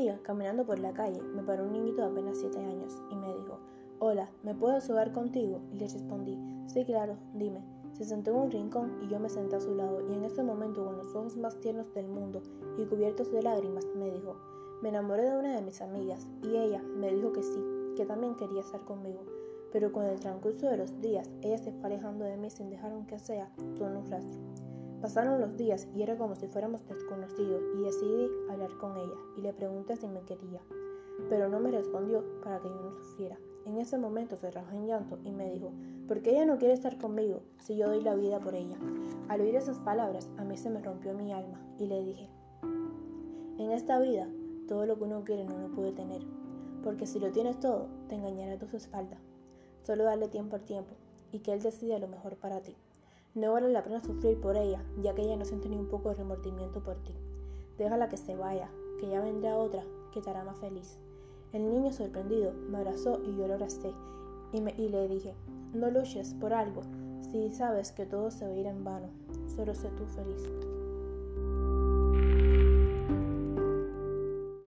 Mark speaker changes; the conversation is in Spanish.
Speaker 1: día, caminando por la calle, me paró un niñito de apenas siete años y me dijo, Hola, ¿me puedo jugar contigo? Y le respondí, Sí, claro, dime. Se sentó en un rincón y yo me senté a su lado y en ese momento con los ojos más tiernos del mundo y cubiertos de lágrimas me dijo, me enamoré de una de mis amigas y ella me dijo que sí, que también quería estar conmigo, pero con el transcurso de los días ella se fue alejando de mí sin dejar aunque sea todo un rastro. Pasaron los días y era como si fuéramos desconocidos y decidí hablar con ella y le pregunté si me quería, pero no me respondió para que yo no sufriera. En ese momento se rajó en llanto y me dijo, ¿por qué ella no quiere estar conmigo si yo doy la vida por ella? Al oír esas palabras, a mí se me rompió mi alma y le dije, en esta vida, todo lo que uno quiere no lo puede tener, porque si lo tienes todo, te engañará a tu espalda. Solo darle tiempo al tiempo y que él decida lo mejor para ti. No vale la pena sufrir por ella, ya que ella no siente ni un poco de remordimiento por ti. Déjala que se vaya, que ya vendrá otra que te hará más feliz. El niño sorprendido me abrazó y yo lo abracé y, y le dije, no luches por algo si sabes que todo se va a ir en vano, solo sé tú feliz.